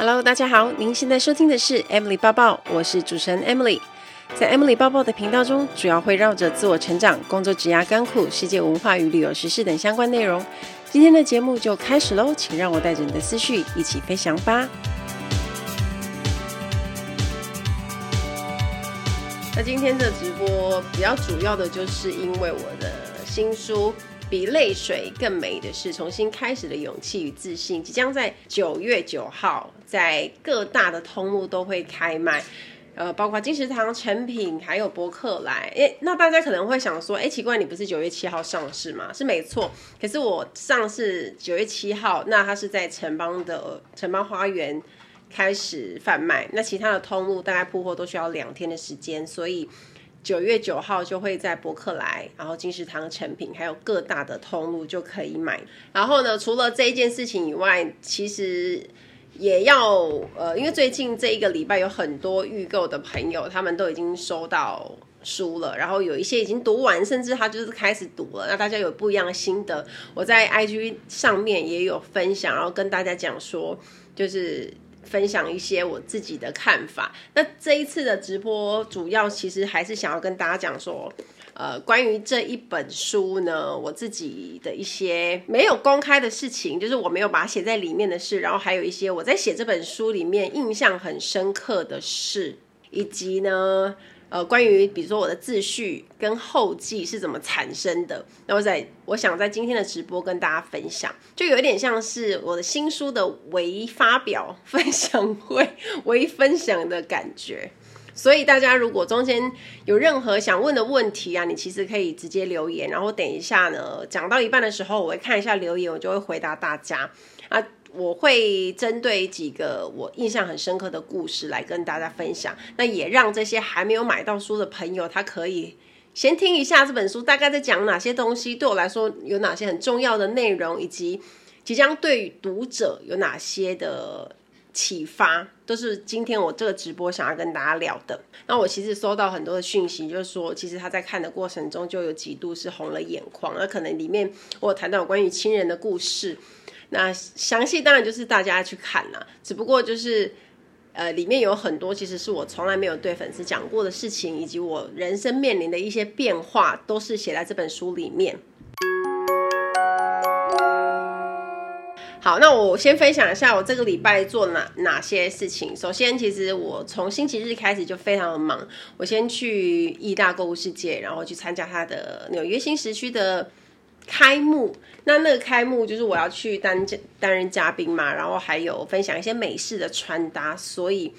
Hello，大家好，您现在收听的是 Emily 抱抱，我是主持人 Emily。在 Emily 抱抱的频道中，主要会绕着自我成长、工作、职涯、甘苦、世界文化与旅游时事等相关内容。今天的节目就开始喽，请让我带着你的思绪一起飞翔吧。那今天的直播比较主要的就是因为我的新书。比泪水更美的是重新开始的勇气与自信，即将在九月九号在各大的通路都会开卖，呃，包括金石堂、诚品还有博客来。诶，那大家可能会想说，诶，奇怪，你不是九月七号上市吗？是没错，可是我上市九月七号，那它是在城邦的城邦花园开始贩卖，那其他的通路大概铺货都需要两天的时间，所以。九月九号就会在博客来，然后金石堂、诚品，还有各大的通路就可以买。然后呢，除了这一件事情以外，其实也要呃，因为最近这一个礼拜有很多预购的朋友，他们都已经收到书了，然后有一些已经读完，甚至他就是开始读了。那大家有不一样的心得，我在 IG 上面也有分享，然后跟大家讲说，就是。分享一些我自己的看法。那这一次的直播，主要其实还是想要跟大家讲说，呃，关于这一本书呢，我自己的一些没有公开的事情，就是我没有把它写在里面的事，然后还有一些我在写这本书里面印象很深刻的事，以及呢。呃，关于比如说我的自序跟后记是怎么产生的，那我在我想在今天的直播跟大家分享，就有一点像是我的新书的唯一发表分享会、微分享的感觉。所以大家如果中间有任何想问的问题啊，你其实可以直接留言，然后等一下呢讲到一半的时候，我会看一下留言，我就会回答大家啊。我会针对几个我印象很深刻的故事来跟大家分享，那也让这些还没有买到书的朋友，他可以先听一下这本书大概在讲哪些东西，对我来说有哪些很重要的内容，以及即将对读者有哪些的启发，都是今天我这个直播想要跟大家聊的。那我其实收到很多的讯息，就是说其实他在看的过程中就有几度是红了眼眶，那可能里面我有谈到关于亲人的故事。那详细当然就是大家去看啦，只不过就是，呃，里面有很多其实是我从来没有对粉丝讲过的事情，以及我人生面临的一些变化，都是写在这本书里面。好，那我先分享一下我这个礼拜做哪哪些事情。首先，其实我从星期日开始就非常的忙，我先去义大购物世界，然后去参加他的纽约新时区的。开幕，那那个开幕就是我要去担担任嘉宾嘛，然后还有分享一些美式的穿搭，所以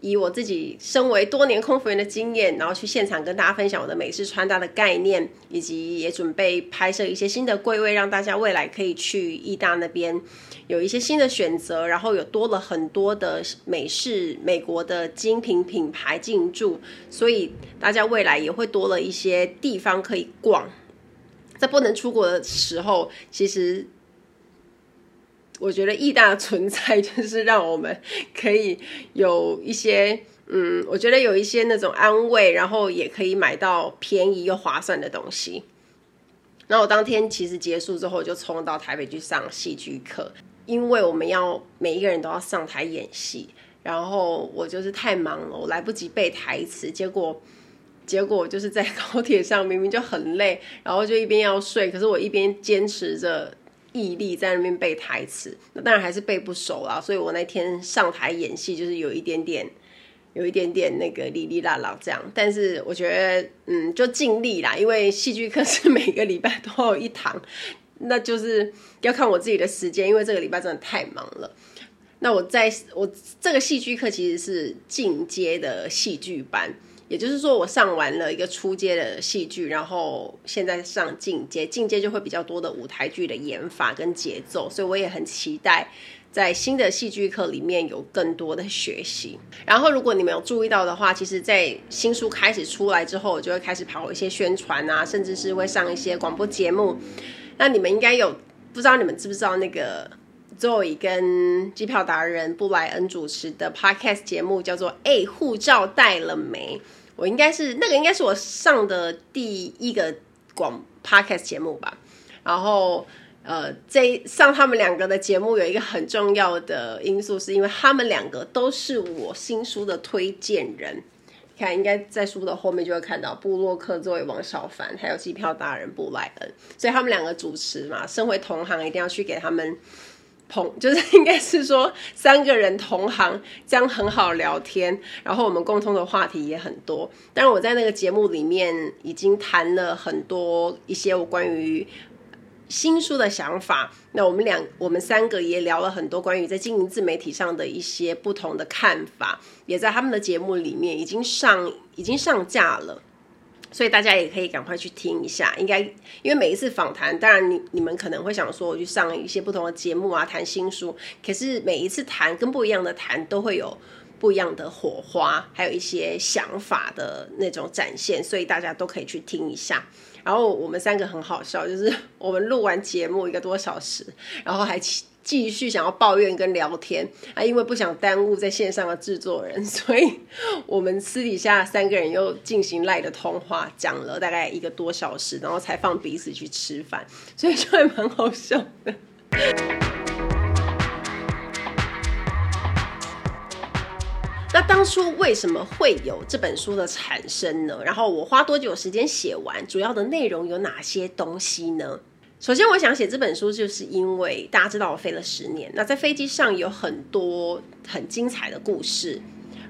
以我自己身为多年空服员的经验，然后去现场跟大家分享我的美式穿搭的概念，以及也准备拍摄一些新的柜位，让大家未来可以去意大那边有一些新的选择，然后有多了很多的美式美国的精品品牌进驻，所以大家未来也会多了一些地方可以逛。在不能出国的时候，其实我觉得义大的存在就是让我们可以有一些，嗯，我觉得有一些那种安慰，然后也可以买到便宜又划算的东西。那我当天其实结束之后，就冲到台北去上戏剧课，因为我们要每一个人都要上台演戏，然后我就是太忙了，我来不及背台词，结果。结果就是在高铁上，明明就很累，然后就一边要睡，可是我一边坚持着毅力在那边背台词，那当然还是背不熟啦。所以我那天上台演戏就是有一点点，有一点点那个哩哩啦啦这样。但是我觉得，嗯，就尽力啦，因为戏剧课是每个礼拜都有一堂，那就是要看我自己的时间，因为这个礼拜真的太忙了。那我在我这个戏剧课其实是进阶的戏剧班。也就是说，我上完了一个初阶的戏剧，然后现在上进阶，进阶就会比较多的舞台剧的演法跟节奏，所以我也很期待在新的戏剧课里面有更多的学习。然后，如果你们有注意到的话，其实，在新书开始出来之后，我就会开始跑一些宣传啊，甚至是会上一些广播节目。那你们应该有不知道你们知不知道那个 Zoe 跟机票达人布莱恩主持的 Podcast 节目叫做《哎，护照带了没》。我应该是那个，应该是我上的第一个广 podcast 节目吧。然后呃，这上他们两个的节目有一个很重要的因素，是因为他们两个都是我新书的推荐人。看，应该在书的后面就会看到布洛克作为王小凡，还有机票达人布莱恩，所以他们两个主持嘛，身为同行，一定要去给他们同，就是应该是说三个人同行，这样很好聊天，然后我们共同的话题也很多。但是我在那个节目里面已经谈了很多一些我关于。新书的想法，那我们两我们三个也聊了很多关于在经营自媒体上的一些不同的看法，也在他们的节目里面已经上已经上架了，所以大家也可以赶快去听一下。应该因为每一次访谈，当然你你们可能会想说，我去上一些不同的节目啊，谈新书，可是每一次谈跟不一样的谈都会有不一样的火花，还有一些想法的那种展现，所以大家都可以去听一下。然后我们三个很好笑，就是我们录完节目一个多小时，然后还继续想要抱怨跟聊天啊，因为不想耽误在线上的制作人，所以我们私底下三个人又进行赖的通话，讲了大概一个多小时，然后才放彼此去吃饭，所以就还蛮好笑的。那当初为什么会有这本书的产生呢？然后我花多久时间写完？主要的内容有哪些东西呢？首先，我想写这本书，就是因为大家知道我飞了十年，那在飞机上有很多很精彩的故事。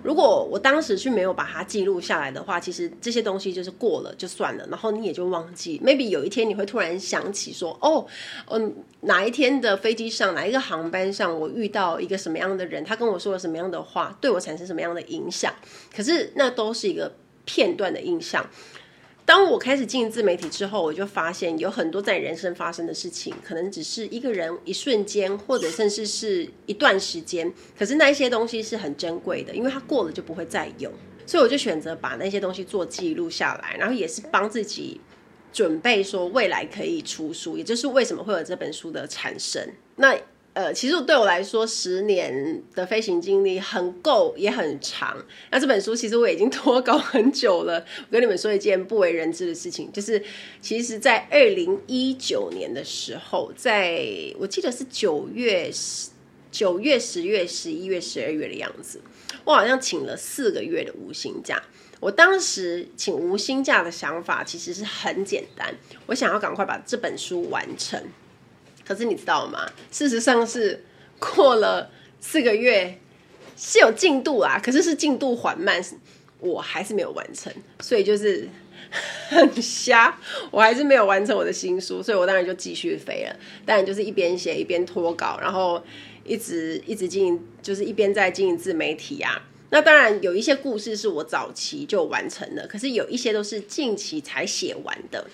如果我当时去没有把它记录下来的话，其实这些东西就是过了就算了，然后你也就忘记。Maybe 有一天你会突然想起说，哦，嗯，哪一天的飞机上，哪一个航班上，我遇到一个什么样的人，他跟我说了什么样的话，对我产生什么样的影响。可是那都是一个片段的印象。当我开始经营自媒体之后，我就发现有很多在人生发生的事情，可能只是一个人一瞬间，或者甚至是一段时间。可是那一些东西是很珍贵的，因为它过了就不会再有。所以我就选择把那些东西做记录下来，然后也是帮自己准备说未来可以出书，也就是为什么会有这本书的产生。那。呃，其实对我来说，十年的飞行经历很够，也很长。那这本书其实我已经拖稿很久了。我跟你们说一件不为人知的事情，就是其实，在二零一九年的时候，在我记得是九月十、九月、十月、十一月、十二月的样子，我好像请了四个月的无薪假。我当时请无薪假的想法其实是很简单，我想要赶快把这本书完成。可是你知道吗？事实上是过了四个月是有进度啊，可是是进度缓慢，我还是没有完成，所以就是很瞎，我还是没有完成我的新书，所以我当然就继续飞了。当然就是一边写一边拖稿，然后一直一直经营，就是一边在经营自媒体啊。那当然有一些故事是我早期就完成了，可是有一些都是近期才写完的。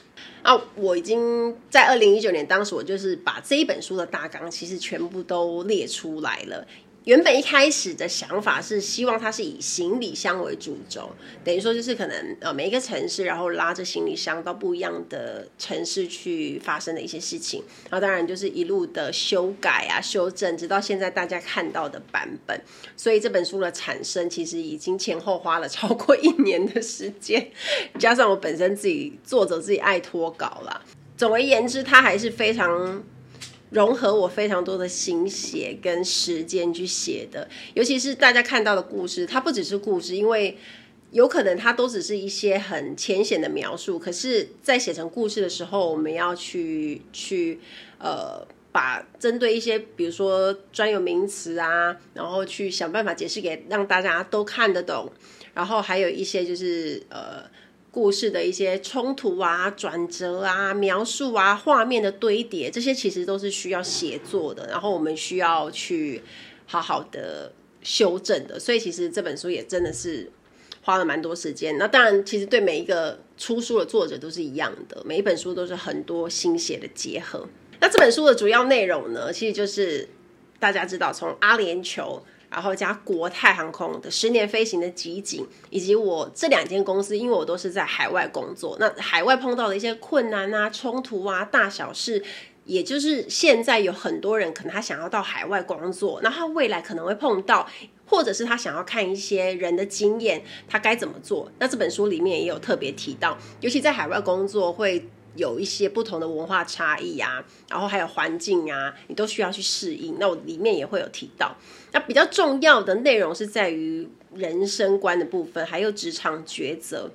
啊，我已经在二零一九年，当时我就是把这一本书的大纲其实全部都列出来了。原本一开始的想法是希望它是以行李箱为主轴，等于说就是可能呃每一个城市，然后拉着行李箱到不一样的城市去发生的一些事情，然后当然就是一路的修改啊、修正，直到现在大家看到的版本。所以这本书的产生其实已经前后花了超过一年的时间，加上我本身自己作者自己爱拖稿啦。总而言之，它还是非常。融合我非常多的心血跟时间去写的，尤其是大家看到的故事，它不只是故事，因为有可能它都只是一些很浅显的描述。可是，在写成故事的时候，我们要去去呃，把针对一些比如说专有名词啊，然后去想办法解释给让大家都看得懂，然后还有一些就是呃。故事的一些冲突啊、转折啊、描述啊、画面的堆叠，这些其实都是需要写作的，然后我们需要去好好的修正的。所以其实这本书也真的是花了蛮多时间。那当然，其实对每一个出书的作者都是一样的，每一本书都是很多心血的结合。那这本书的主要内容呢，其实就是大家知道，从阿联酋。然后加国泰航空的十年飞行的集锦，以及我这两间公司，因为我都是在海外工作，那海外碰到的一些困难啊、冲突啊、大小事，也就是现在有很多人可能他想要到海外工作，那他未来可能会碰到，或者是他想要看一些人的经验，他该怎么做？那这本书里面也有特别提到，尤其在海外工作会有一些不同的文化差异啊，然后还有环境啊，你都需要去适应。那我里面也会有提到，那比较重要的内容是在于人生观的部分，还有职场抉择。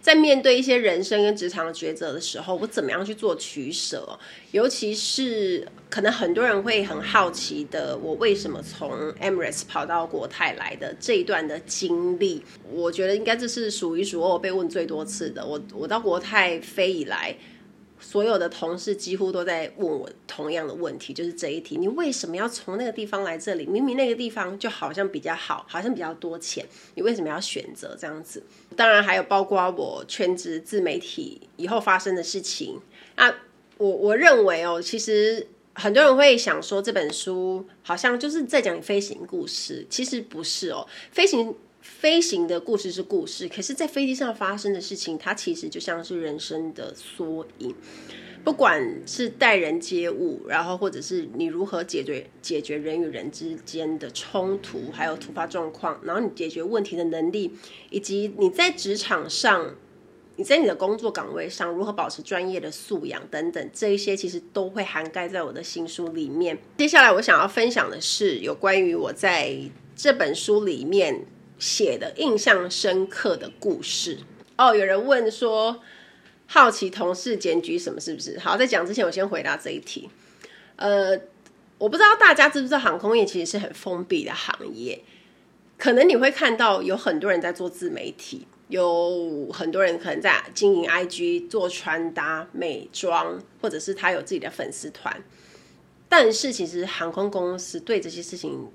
在面对一些人生跟职场的抉择的时候，我怎么样去做取舍？尤其是可能很多人会很好奇的，我为什么从 Emirates 跑到国泰来的这一段的经历，我觉得应该这是数一数二被问最多次的。我我到国泰飞以来。所有的同事几乎都在问我同样的问题，就是这一题：你为什么要从那个地方来这里？明明那个地方就好像比较好，好像比较多钱，你为什么要选择这样子？当然还有包括我全职自媒体以后发生的事情。那我我认为哦，其实很多人会想说这本书好像就是在讲飞行故事，其实不是哦，飞行。飞行的故事是故事，可是，在飞机上发生的事情，它其实就像是人生的缩影。不管是待人接物，然后或者是你如何解决解决人与人之间的冲突，还有突发状况，然后你解决问题的能力，以及你在职场上，你在你的工作岗位上如何保持专业的素养等等，这一些其实都会涵盖在我的新书里面。接下来我想要分享的是有关于我在这本书里面。写的印象深刻的故事哦，有人问说，好奇同事检举什么是不是？好，在讲之前，我先回答这一题。呃，我不知道大家知不知道，航空业其实是很封闭的行业，可能你会看到有很多人在做自媒体，有很多人可能在经营 IG 做穿搭、美妆，或者是他有自己的粉丝团，但是其实航空公司对这些事情。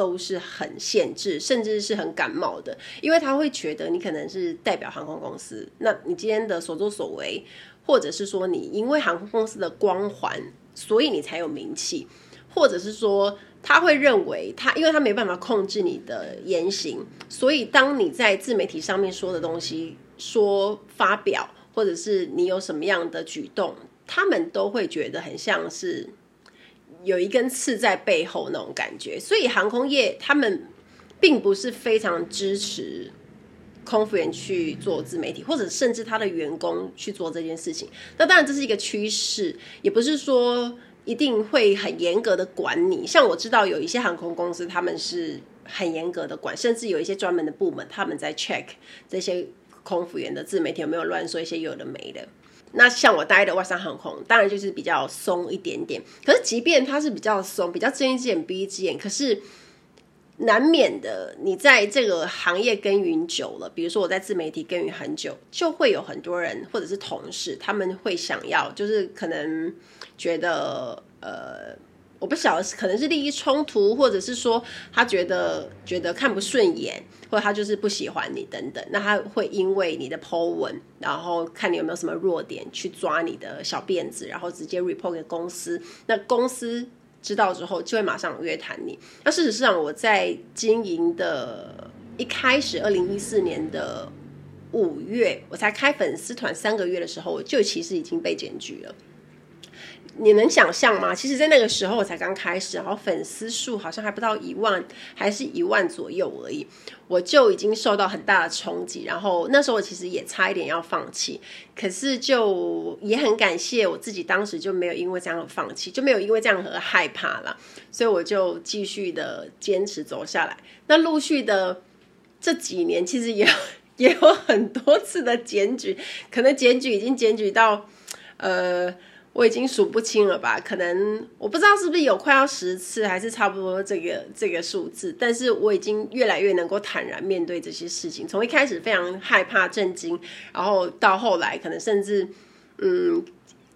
都是很限制，甚至是很感冒的，因为他会觉得你可能是代表航空公司，那你今天的所作所为，或者是说你因为航空公司的光环，所以你才有名气，或者是说他会认为他，因为他没办法控制你的言行，所以当你在自媒体上面说的东西，说发表，或者是你有什么样的举动，他们都会觉得很像是。有一根刺在背后那种感觉，所以航空业他们并不是非常支持空服员去做自媒体，或者甚至他的员工去做这件事情。那当然这是一个趋势，也不是说一定会很严格的管你。像我知道有一些航空公司，他们是很严格的管，甚至有一些专门的部门，他们在 check 这些空服员的自媒体有没有乱说一些有的没的。那像我待的外商航空，当然就是比较松一点点。可是即便它是比较松，比较睁一只眼闭一只眼，可是难免的，你在这个行业耕耘久了，比如说我在自媒体耕耘很久，就会有很多人或者是同事，他们会想要，就是可能觉得呃。我不晓得，可能是利益冲突，或者是说他觉得觉得看不顺眼，或者他就是不喜欢你等等。那他会因为你的 po 文，然后看你有没有什么弱点，去抓你的小辫子，然后直接 report 给公司。那公司知道之后，就会马上约谈你。那事实上，我在经营的一开始，二零一四年的五月，我才开粉丝团三个月的时候，我就其实已经被检举了。你能想象吗？其实，在那个时候我才刚开始，然后粉丝数好像还不到一万，还是一万左右而已，我就已经受到很大的冲击。然后那时候我其实也差一点要放弃，可是就也很感谢我自己，当时就没有因为这样而放弃，就没有因为这样而害怕了，所以我就继续的坚持走下来。那陆续的这几年，其实也 也有很多次的检举，可能检举已经检举到呃。我已经数不清了吧？可能我不知道是不是有快要十次，还是差不多这个这个数字。但是我已经越来越能够坦然面对这些事情。从一开始非常害怕、震惊，然后到后来可能甚至嗯。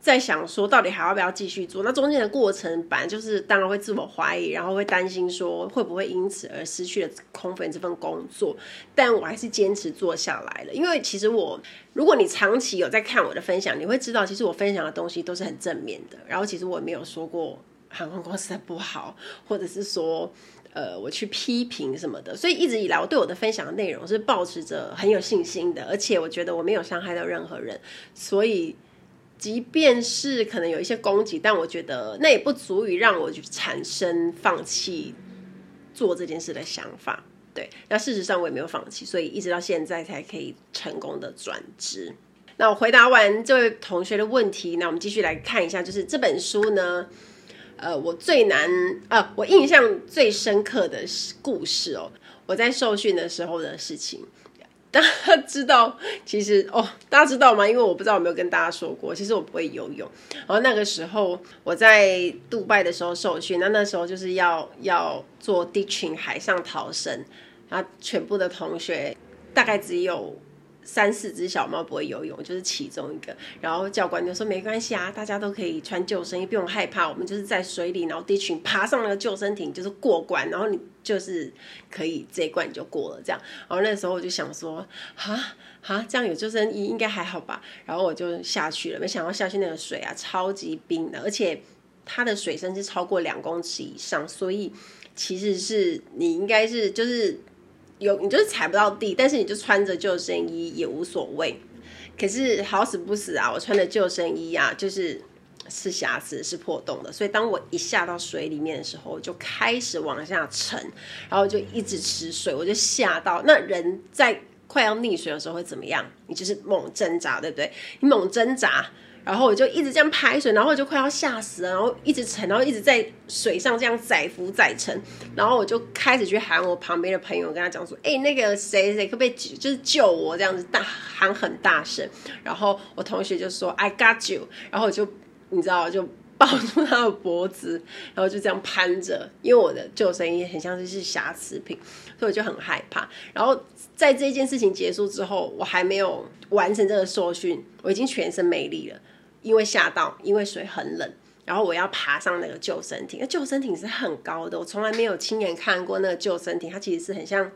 在想说，到底还要不要继续做？那中间的过程，本来就是当然会自我怀疑，然后会担心说会不会因此而失去了空服员这份工作。但我还是坚持做下来了，因为其实我，如果你长期有在看我的分享，你会知道，其实我分享的东西都是很正面的。然后其实我也没有说过航空公司的不好，或者是说呃我去批评什么的。所以一直以来，我对我的分享的内容是抱持着很有信心的，而且我觉得我没有伤害到任何人，所以。即便是可能有一些攻击，但我觉得那也不足以让我产生放弃做这件事的想法。对，那事实上我也没有放弃，所以一直到现在才可以成功的转职。那我回答完这位同学的问题，那我们继续来看一下，就是这本书呢，呃，我最难、呃，我印象最深刻的故事哦，我在受训的时候的事情。大家知道，其实哦，大家知道吗？因为我不知道有没有跟大家说过，其实我不会游泳。然后那个时候我在杜拜的时候受训，那那时候就是要要做 ditching 海上逃生，然后全部的同学大概只有。三四只小猫不会游泳，就是其中一个。然后教官就说：“没关系啊，大家都可以穿救生衣，不用害怕。我们就是在水里，然后一群爬上那个救生艇，就是过关。然后你就是可以这一关你就过了，这样。然后那时候我就想说：哈哈，这样有救生衣应该还好吧？然后我就下去了，没想到下去那个水啊，超级冰的，而且它的水深是超过两公尺以上，所以其实是你应该是就是。”有你就是踩不到地，但是你就穿着救生衣也无所谓。可是好死不死啊，我穿的救生衣啊，就是是瑕疵，是破洞的。所以当我一下到水里面的时候，我就开始往下沉，然后就一直吃水，我就吓到。那人在快要溺水的时候会怎么样？你就是猛挣扎，对不对？你猛挣扎。然后我就一直这样拍水，然后我就快要吓死了，然后一直沉，然后一直在水上这样载浮载沉，然后我就开始去喊我旁边的朋友，跟他讲说：“哎，那个谁谁可不可以就是救我？”这样子大喊很大声，然后我同学就说：“I got you。”然后我就你知道，就抱住他的脖子，然后就这样攀着，因为我的救生衣很像是是瑕疵品，所以我就很害怕。然后在这件事情结束之后，我还没有完成这个受训，我已经全身没力了。因为吓到，因为水很冷，然后我要爬上那个救生艇。那救生艇是很高的，我从来没有亲眼看过那个救生艇。它其实是很像，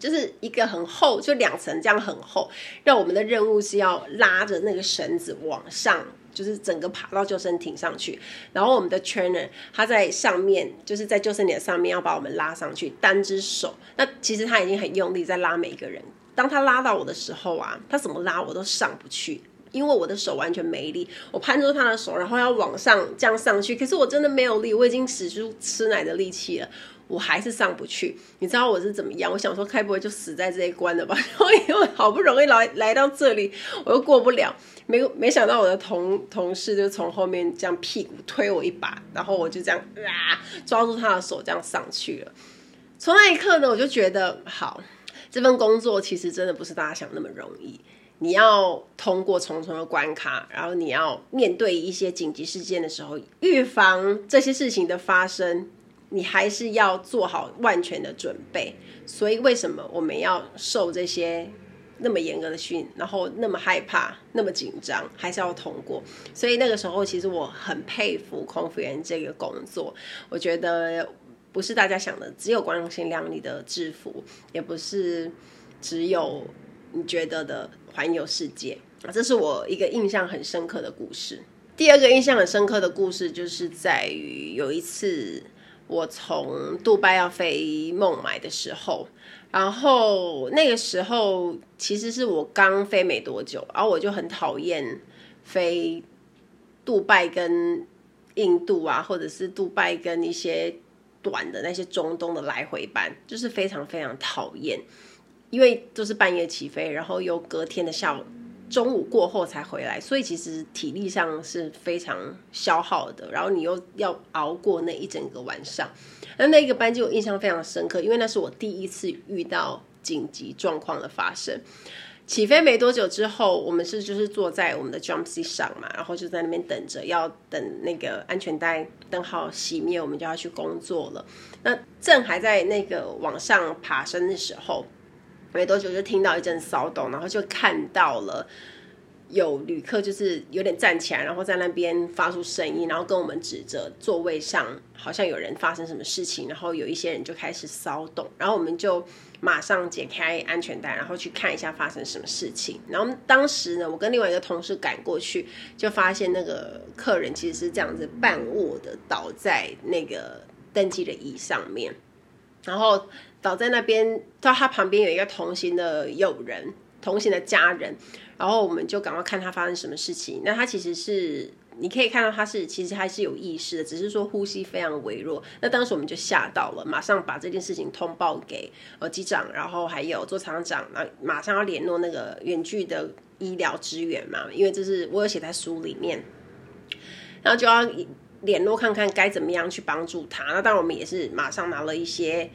就是一个很厚，就两层这样很厚。让我们的任务是要拉着那个绳子往上，就是整个爬到救生艇上去。然后我们的 trainer 他在上面，就是在救生艇上面要把我们拉上去，单只手。那其实他已经很用力在拉每一个人。当他拉到我的时候啊，他怎么拉我都上不去。因为我的手完全没力，我攀住他的手，然后要往上这样上去，可是我真的没有力，我已经使出吃奶的力气了，我还是上不去。你知道我是怎么样？我想说，该不会就死在这一关了吧？然后因为好不容易来来到这里，我又过不了，没没想到我的同同事就从后面这样屁股推我一把，然后我就这样啊抓住他的手这样上去了。从那一刻呢，我就觉得好，这份工作其实真的不是大家想那么容易。你要通过重重的关卡，然后你要面对一些紧急事件的时候，预防这些事情的发生，你还是要做好万全的准备。所以，为什么我们要受这些那么严格的训，然后那么害怕、那么紧张，还是要通过？所以那个时候，其实我很佩服空服员这个工作。我觉得不是大家想的只有光鲜亮丽的制服，也不是只有你觉得的。环游世界啊，这是我一个印象很深刻的故事。第二个印象很深刻的故事，就是在于有一次我从杜拜要飞孟买的时候，然后那个时候其实是我刚飞没多久，然后我就很讨厌飞杜拜跟印度啊，或者是杜拜跟一些短的那些中东的来回班，就是非常非常讨厌。因为都是半夜起飞，然后又隔天的下午中午过后才回来，所以其实体力上是非常消耗的。然后你又要熬过那一整个晚上，那那个班机我印象非常深刻，因为那是我第一次遇到紧急状况的发生。起飞没多久之后，我们是就是坐在我们的 jump seat 上嘛，然后就在那边等着，要等那个安全带灯号熄灭，我们就要去工作了。那正还在那个往上爬升的时候。没多久就听到一阵骚动，然后就看到了有旅客就是有点站起来，然后在那边发出声音，然后跟我们指着座位上好像有人发生什么事情，然后有一些人就开始骚动，然后我们就马上解开安全带，然后去看一下发生什么事情。然后当时呢，我跟另外一个同事赶过去，就发现那个客人其实是这样子半卧的倒在那个登机的椅上面，然后。倒在那边，到他旁边有一个同行的友人，同行的家人，然后我们就赶快看他发生什么事情。那他其实是，你可以看到他是其实还是有意识的，只是说呼吸非常微弱。那当时我们就吓到了，马上把这件事情通报给呃机长，然后还有座舱长，那马上要联络那个远距的医疗支援嘛，因为这是我有写在书里面，然后就要联络看看该怎么样去帮助他。那当然我们也是马上拿了一些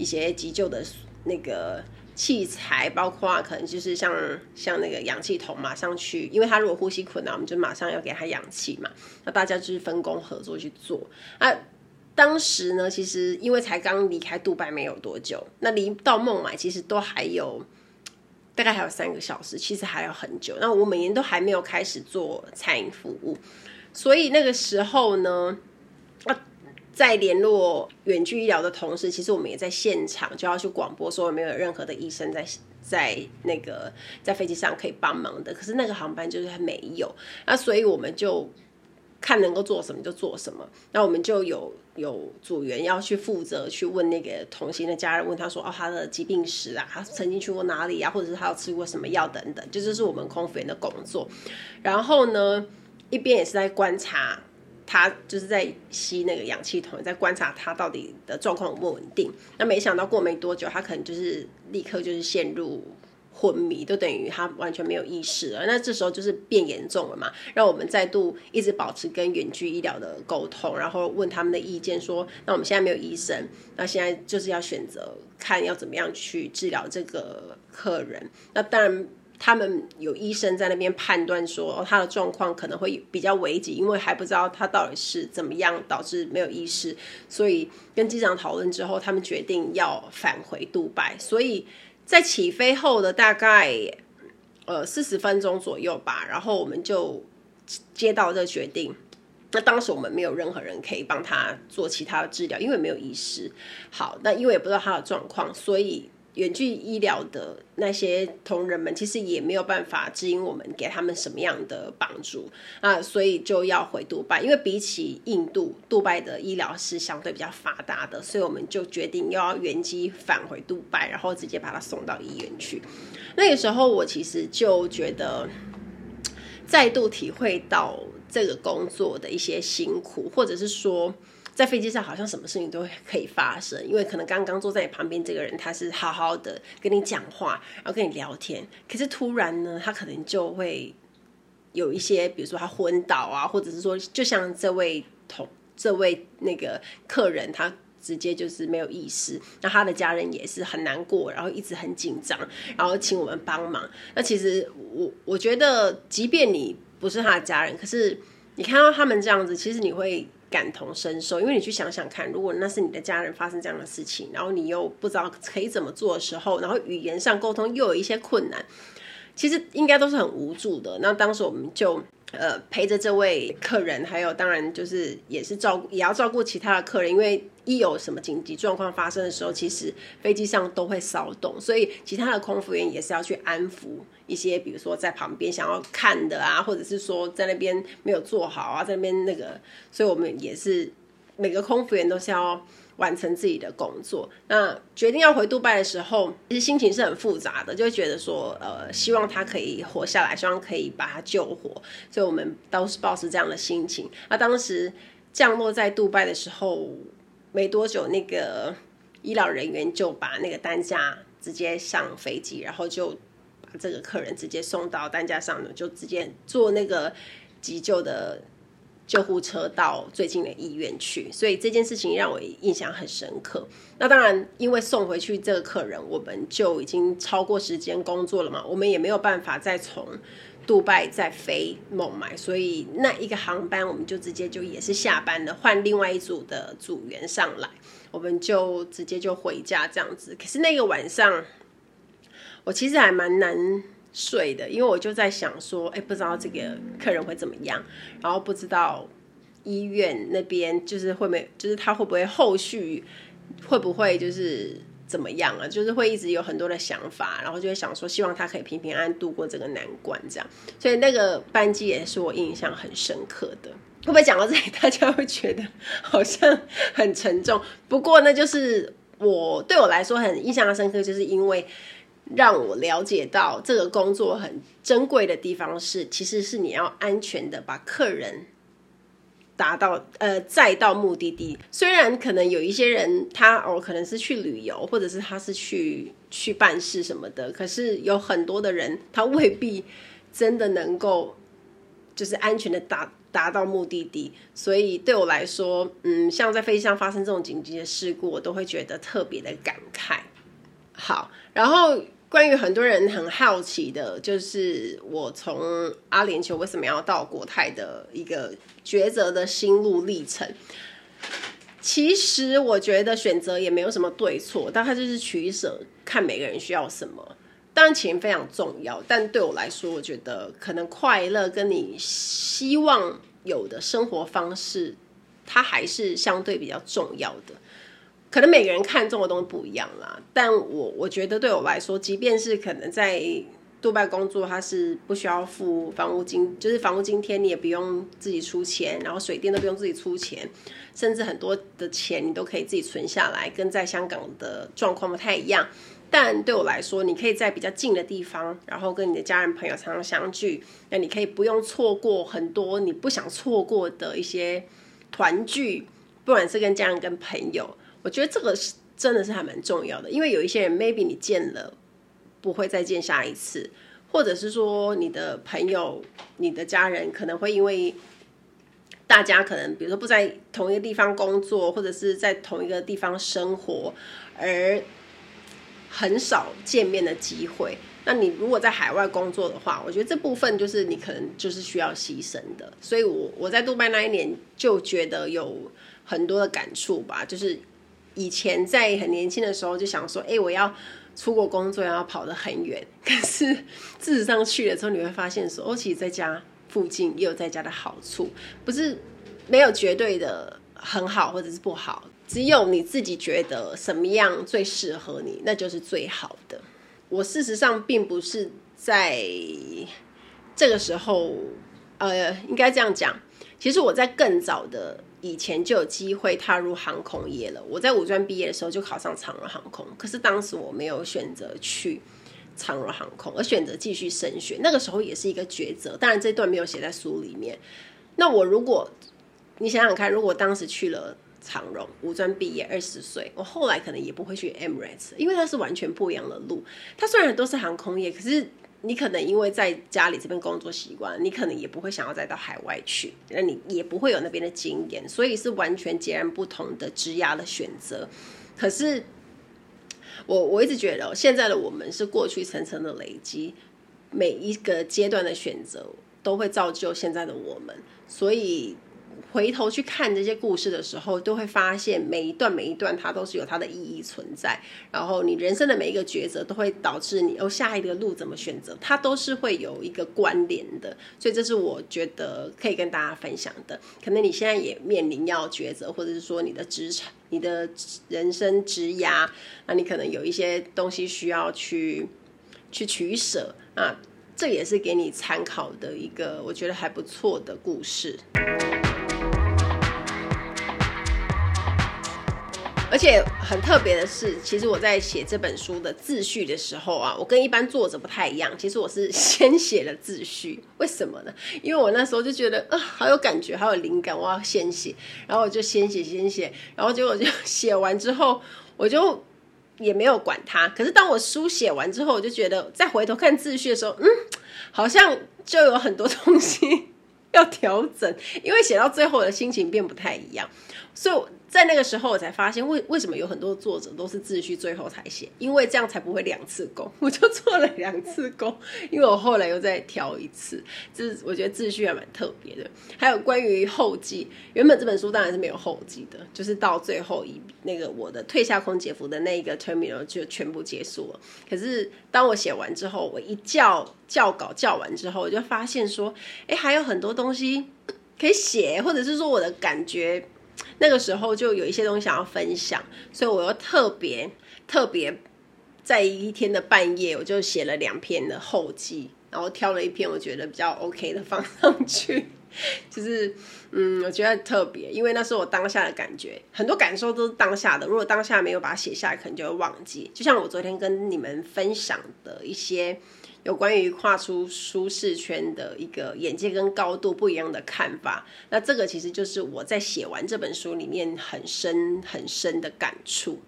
一些急救的那个器材，包括可能就是像像那个氧气筒，马上去，因为他如果呼吸困难，我们就马上要给他氧气嘛。那大家就是分工合作去做啊。当时呢，其实因为才刚离开杜拜没有多久，那离到孟买其实都还有大概还有三个小时，其实还有很久。那我每年都还没有开始做餐饮服务，所以那个时候呢，在联络远距医疗的同时，其实我们也在现场就要去广播说有没有任何的医生在在那个在飞机上可以帮忙的。可是那个航班就是还没有，那所以我们就。看能够做什么就做什么，那我们就有有组员要去负责去问那个同行的家人，问他说哦，他的疾病史啊，他曾经去过哪里啊，或者是他有吃过什么药等等，就这是我们空服员的工作。然后呢，一边也是在观察他，就是在吸那个氧气筒，在观察他到底的状况稳不稳定。那没想到过没多久，他可能就是立刻就是陷入。昏迷都等于他完全没有意识了，那这时候就是变严重了嘛？让我们再度一直保持跟远距医疗的沟通，然后问他们的意见，说：那我们现在没有医生，那现在就是要选择看要怎么样去治疗这个客人。那当然，他们有医生在那边判断说他的状况可能会比较危急，因为还不知道他到底是怎么样导致没有意识，所以跟机长讨论之后，他们决定要返回杜拜，所以。在起飞后的大概呃四十分钟左右吧，然后我们就接到这个决定。那当时我们没有任何人可以帮他做其他的治疗，因为没有医师。好，那因为也不知道他的状况，所以。远距医疗的那些同仁们，其实也没有办法指引我们给他们什么样的帮助啊，所以就要回杜拜。因为比起印度，杜拜的医疗是相对比较发达的，所以我们就决定又要原机返回杜拜，然后直接把他送到医院去。那个时候，我其实就觉得再度体会到这个工作的一些辛苦，或者是说。在飞机上好像什么事情都可以发生，因为可能刚刚坐在你旁边这个人他是好好的跟你讲话，然后跟你聊天，可是突然呢，他可能就会有一些，比如说他昏倒啊，或者是说，就像这位同这位那个客人，他直接就是没有意识，那他的家人也是很难过，然后一直很紧张，然后请我们帮忙。那其实我我觉得，即便你不是他的家人，可是你看到他们这样子，其实你会。感同身受，因为你去想想看，如果那是你的家人发生这样的事情，然后你又不知道可以怎么做的时候，然后语言上沟通又有一些困难，其实应该都是很无助的。那当时我们就。呃，陪着这位客人，还有当然就是也是照顾，也要照顾其他的客人，因为一有什么紧急状况发生的时候，其实飞机上都会骚动，所以其他的空服员也是要去安抚一些，比如说在旁边想要看的啊，或者是说在那边没有做好啊，在那边那个，所以我们也是每个空服员都是要。完成自己的工作，那决定要回杜拜的时候，其实心情是很复杂的，就觉得说，呃，希望他可以活下来，希望可以把他救活，所以我们都是抱持这样的心情。那当时降落在杜拜的时候，没多久，那个医疗人员就把那个担架直接上飞机，然后就把这个客人直接送到担架上呢，就直接做那个急救的。救护车到最近的医院去，所以这件事情让我印象很深刻。那当然，因为送回去这个客人，我们就已经超过时间工作了嘛，我们也没有办法再从杜拜再飞孟买，所以那一个航班我们就直接就也是下班了，换另外一组的组员上来，我们就直接就回家这样子。可是那个晚上，我其实还蛮难。睡的，因为我就在想说，哎，不知道这个客人会怎么样，然后不知道医院那边就是会没，就是他会不会后续会不会就是怎么样啊？就是会一直有很多的想法，然后就会想说，希望他可以平平安安度过这个难关，这样。所以那个班机也是我印象很深刻的。会不会讲到这里，大家会觉得好像很沉重？不过呢，就是我对我来说很印象深刻，就是因为。让我了解到这个工作很珍贵的地方是，其实是你要安全的把客人达到呃载到目的地。虽然可能有一些人他哦可能是去旅游，或者是他是去去办事什么的，可是有很多的人他未必真的能够就是安全的达达到目的地。所以对我来说，嗯，像在飞机上发生这种紧急的事故，我都会觉得特别的感慨。好，然后。关于很多人很好奇的，就是我从阿联酋为什么要到国泰的一个抉择的心路历程。其实我觉得选择也没有什么对错，但它就是取舍，看每个人需要什么。当然钱非常重要，但对我来说，我觉得可能快乐跟你希望有的生活方式，它还是相对比较重要的。可能每个人看重的东西不一样啦，但我我觉得对我来说，即便是可能在杜拜工作，他是不需要付房屋津，就是房屋津贴，你也不用自己出钱，然后水电都不用自己出钱，甚至很多的钱你都可以自己存下来，跟在香港的状况不太一样。但对我来说，你可以在比较近的地方，然后跟你的家人朋友常常相聚，那你可以不用错过很多你不想错过的一些团聚，不管是跟家人跟朋友。我觉得这个是真的是还蛮重要的，因为有一些人 maybe 你见了不会再见下一次，或者是说你的朋友、你的家人可能会因为大家可能比如说不在同一个地方工作，或者是在同一个地方生活，而很少见面的机会。那你如果在海外工作的话，我觉得这部分就是你可能就是需要牺牲的。所以我我在杜拜那一年就觉得有很多的感触吧，就是。以前在很年轻的时候就想说，哎、我要出国工作，要跑得很远。可是事实上去了之后，你会发现说，哦，其实在家附近也有在家的好处，不是没有绝对的很好或者是不好，只有你自己觉得什么样最适合你，那就是最好的。我事实上并不是在这个时候，呃，应该这样讲，其实我在更早的。以前就有机会踏入航空业了。我在五专毕业的时候就考上长荣航空，可是当时我没有选择去长荣航空，而选择继续升学。那个时候也是一个抉择，当然这段没有写在书里面。那我如果你想想看，如果当时去了长荣，五专毕业二十岁，我后来可能也不会去 Emirates，因为它是完全不一样的路。它虽然都是航空业，可是。你可能因为在家里这边工作习惯，你可能也不会想要再到海外去，那你也不会有那边的经验，所以是完全截然不同的职涯的选择。可是我我一直觉得，现在的我们是过去层层的累积，每一个阶段的选择都会造就现在的我们，所以。回头去看这些故事的时候，都会发现每一段每一段它都是有它的意义存在。然后你人生的每一个抉择都会导致你哦，下一个路怎么选择，它都是会有一个关联的。所以这是我觉得可以跟大家分享的。可能你现在也面临要抉择，或者是说你的职场、你的人生职涯，那你可能有一些东西需要去去取舍啊。这也是给你参考的一个我觉得还不错的故事。而且很特别的是，其实我在写这本书的自序的时候啊，我跟一般作者不太一样。其实我是 先写了自序，为什么呢？因为我那时候就觉得啊，好有感觉，好有灵感，我要先写，然后我就先写，先写，然后结果就 写完之后，我就也没有管它。可是当我书写完之后，我就觉得再回头看自序的时候，嗯，好像就有很多 东西要调整，因为写到最后的心情变不太一样，所以。在那个时候，我才发现为为什么有很多作者都是自序最后才写，因为这样才不会两次工。我就做了两次工，因为我后来又再挑一次。这我觉得自序还蛮特别的。还有关于后记，原本这本书当然是没有后记的，就是到最后一那个我的退下空姐服的那一个 terminal 就全部结束了。可是当我写完之后，我一校校稿校完之后，我就发现说，哎，还有很多东西可以写，或者是说我的感觉。那个时候就有一些东西想要分享，所以我又特别特别在一天的半夜，我就写了两篇的后记，然后挑了一篇我觉得比较 OK 的放上去。就是嗯，我觉得特别，因为那是我当下的感觉，很多感受都是当下的。如果当下没有把它写下来，可能就会忘记。就像我昨天跟你们分享的一些。有关于跨出舒适圈的一个眼界跟高度不一样的看法，那这个其实就是我在写完这本书里面很深很深的感触。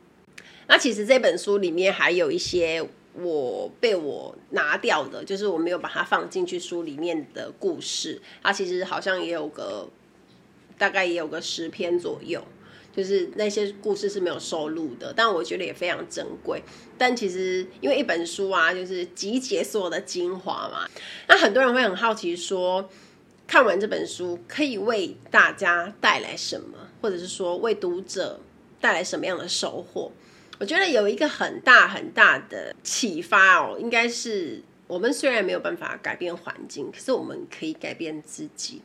那其实这本书里面还有一些我被我拿掉的，就是我没有把它放进去书里面的故事，它其实好像也有个大概也有个十篇左右，就是那些故事是没有收录的，但我觉得也非常珍贵。但其实因为一本书啊，就是集结所有的精华嘛，那很多人会很好奇说，看完这本书可以为大家带来什么，或者是说为读者带来什么样的收获？我觉得有一个很大很大的启发哦，应该是我们虽然没有办法改变环境，可是我们可以改变自己。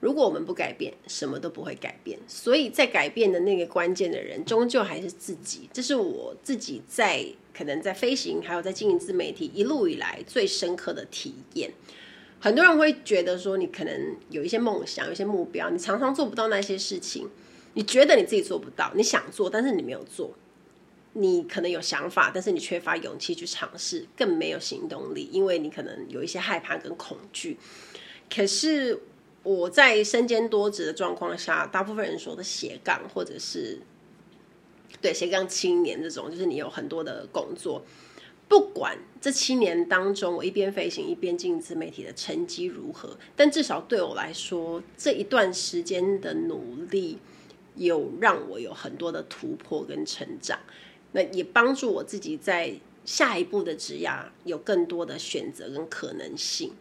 如果我们不改变，什么都不会改变。所以在改变的那个关键的人，终究还是自己。这是我自己在可能在飞行，还有在经营自媒体一路以来最深刻的体验。很多人会觉得说，你可能有一些梦想，有一些目标，你常常做不到那些事情，你觉得你自己做不到，你想做，但是你没有做。你可能有想法，但是你缺乏勇气去尝试，更没有行动力，因为你可能有一些害怕跟恐惧。可是我在身兼多职的状况下，大部分人说的斜杠，或者是对斜杠青年这种，就是你有很多的工作。不管这七年当中，我一边飞行一边经营自媒体的成绩如何，但至少对我来说，这一段时间的努力有让我有很多的突破跟成长。那也帮助我自己在下一步的职涯有更多的选择跟可能性。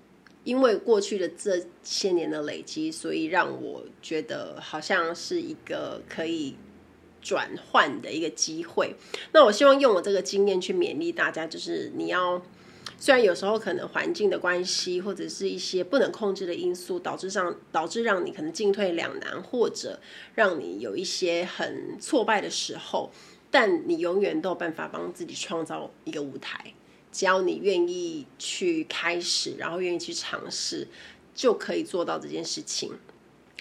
因为过去的这些年的累积，所以让我觉得好像是一个可以。转换的一个机会，那我希望用我这个经验去勉励大家，就是你要，虽然有时候可能环境的关系或者是一些不能控制的因素导致上导致让你可能进退两难，或者让你有一些很挫败的时候，但你永远都有办法帮自己创造一个舞台，只要你愿意去开始，然后愿意去尝试，就可以做到这件事情。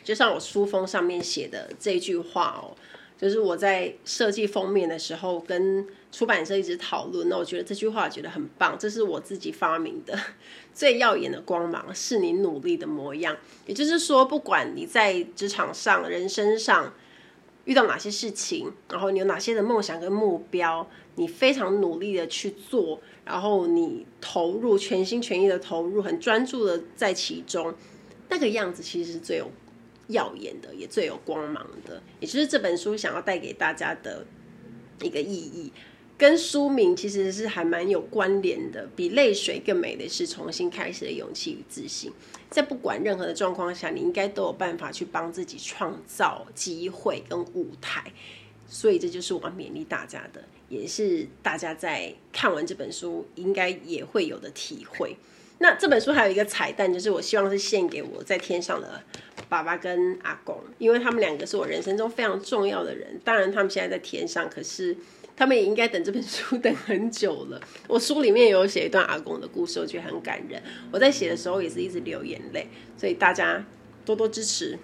就像我书封上面写的这句话哦。就是我在设计封面的时候，跟出版社一直讨论。那我觉得这句话我觉得很棒，这是我自己发明的。最耀眼的光芒是你努力的模样。也就是说，不管你在职场上、人生上遇到哪些事情，然后你有哪些的梦想跟目标，你非常努力的去做，然后你投入全心全意的投入，很专注的在其中，那个样子其实是最有。耀眼的，也最有光芒的，也就是这本书想要带给大家的一个意义，跟书名其实是还蛮有关联的。比泪水更美的是重新开始的勇气与自信。在不管任何的状况下，你应该都有办法去帮自己创造机会跟舞台。所以这就是我要勉励大家的，也是大家在看完这本书应该也会有的体会。那这本书还有一个彩蛋，就是我希望是献给我在天上的爸爸跟阿公，因为他们两个是我人生中非常重要的人。当然，他们现在在天上，可是他们也应该等这本书 等很久了。我书里面有写一段阿公的故事，我觉得很感人。我在写的时候也是一直流眼泪，所以大家多多支持。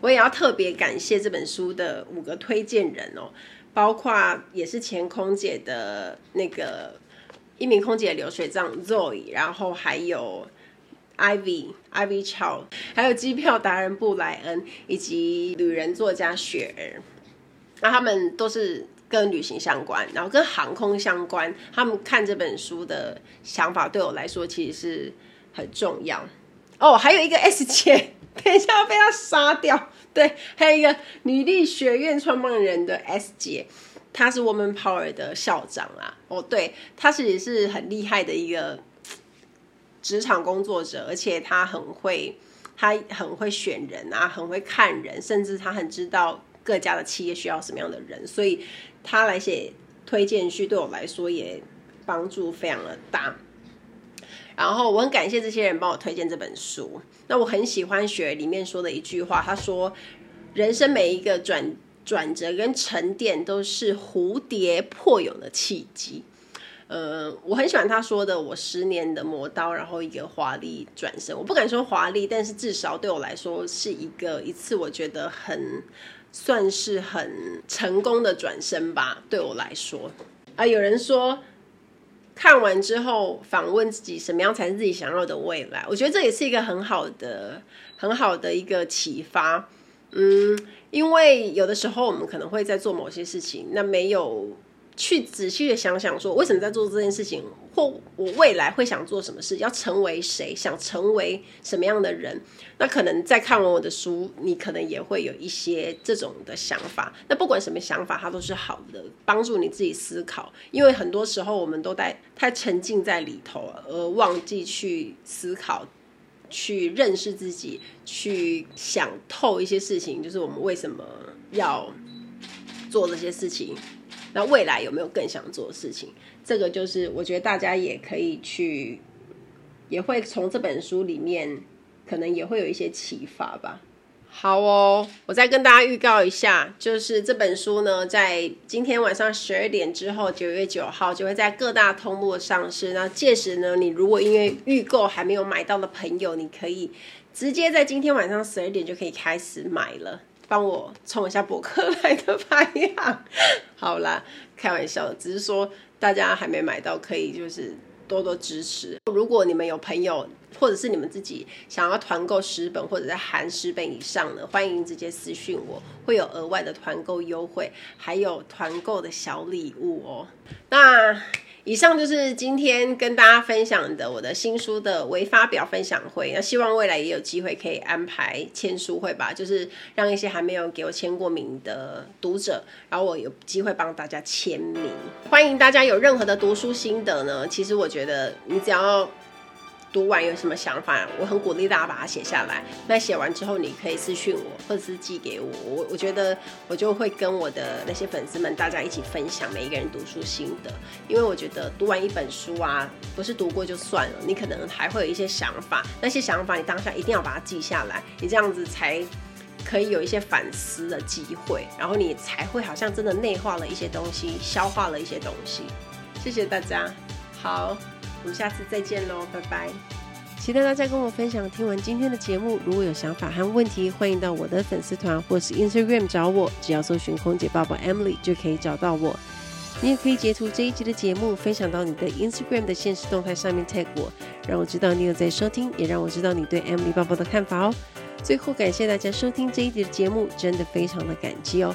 我也要特别感谢这本书的五个推荐人哦，包括也是前空姐的那个。一名空姐流水账 Zoe，然后还有 Ivy Ivy Chow，还有机票达人布莱恩，以及旅人作家雪儿。那他们都是跟旅行相关，然后跟航空相关。他们看这本书的想法，对我来说其实是很重要。哦，还有一个 S 姐，等一下要被他杀掉。对，还有一个女力学院创办人的 S 姐。她是 Woman Power 的校长啊，哦，对，她其实是很厉害的一个职场工作者，而且他很会，他很会选人啊，很会看人，甚至他很知道各家的企业需要什么样的人，所以他来写推荐序对我来说也帮助非常的大。然后我很感谢这些人帮我推荐这本书。那我很喜欢雪里面说的一句话，他说：“人生每一个转。”转折跟沉淀都是蝴蝶破蛹的契机。呃，我很喜欢他说的：“我十年的磨刀，然后一个华丽转身。”我不敢说华丽，但是至少对我来说是一个一次我觉得很算是很成功的转身吧。对我来说啊，有人说看完之后访问自己什么样才是自己想要的未来，我觉得这也是一个很好的很好的一个启发。嗯，因为有的时候我们可能会在做某些事情，那没有去仔细的想想，说为什么在做这件事情，或我未来会想做什么事，要成为谁，想成为什么样的人。那可能在看完我的书，你可能也会有一些这种的想法。那不管什么想法，它都是好的，帮助你自己思考。因为很多时候我们都在太沉浸在里头，而忘记去思考、去认识自己、去想透一些事情，就是我们为什么要做这些事情。那未来有没有更想做的事情？这个就是我觉得大家也可以去，也会从这本书里面，可能也会有一些启发吧。好哦，我再跟大家预告一下，就是这本书呢，在今天晚上十二点之后，九月九号就会在各大通路上市。那届时呢，你如果因为预购还没有买到的朋友，你可以直接在今天晚上十二点就可以开始买了。帮我冲一下博客来的排行。好啦，开玩笑，只是说大家还没买到，可以就是多多支持。如果你们有朋友，或者是你们自己想要团购十本，或者在含十本以上的，欢迎直接私讯我，会有额外的团购优惠，还有团购的小礼物哦。那。以上就是今天跟大家分享的我的新书的微发表分享会。那希望未来也有机会可以安排签书会吧，就是让一些还没有给我签过名的读者，然后我有机会帮大家签名。欢迎大家有任何的读书心得呢，其实我觉得你只要。读完有什么想法？我很鼓励大家把它写下来。那写完之后，你可以私讯我，或者是寄给我。我我觉得我就会跟我的那些粉丝们，大家一起分享每一个人读书心得。因为我觉得读完一本书啊，不是读过就算了，你可能还会有一些想法。那些想法你当下一定要把它记下来，你这样子才可以有一些反思的机会，然后你才会好像真的内化了一些东西，消化了一些东西。谢谢大家，好。我们下次再见喽，拜拜！期待大家跟我分享听完今天的节目。如果有想法和问题，欢迎到我的粉丝团或是 Instagram 找我，只要搜寻空姐爸爸 Emily 就可以找到我。你也可以截图这一集的节目，分享到你的 Instagram 的现实动态上面 tag 我，让我知道你有在收听，也让我知道你对 Emily 报报的看法哦。最后，感谢大家收听这一集的节目，真的非常的感激哦。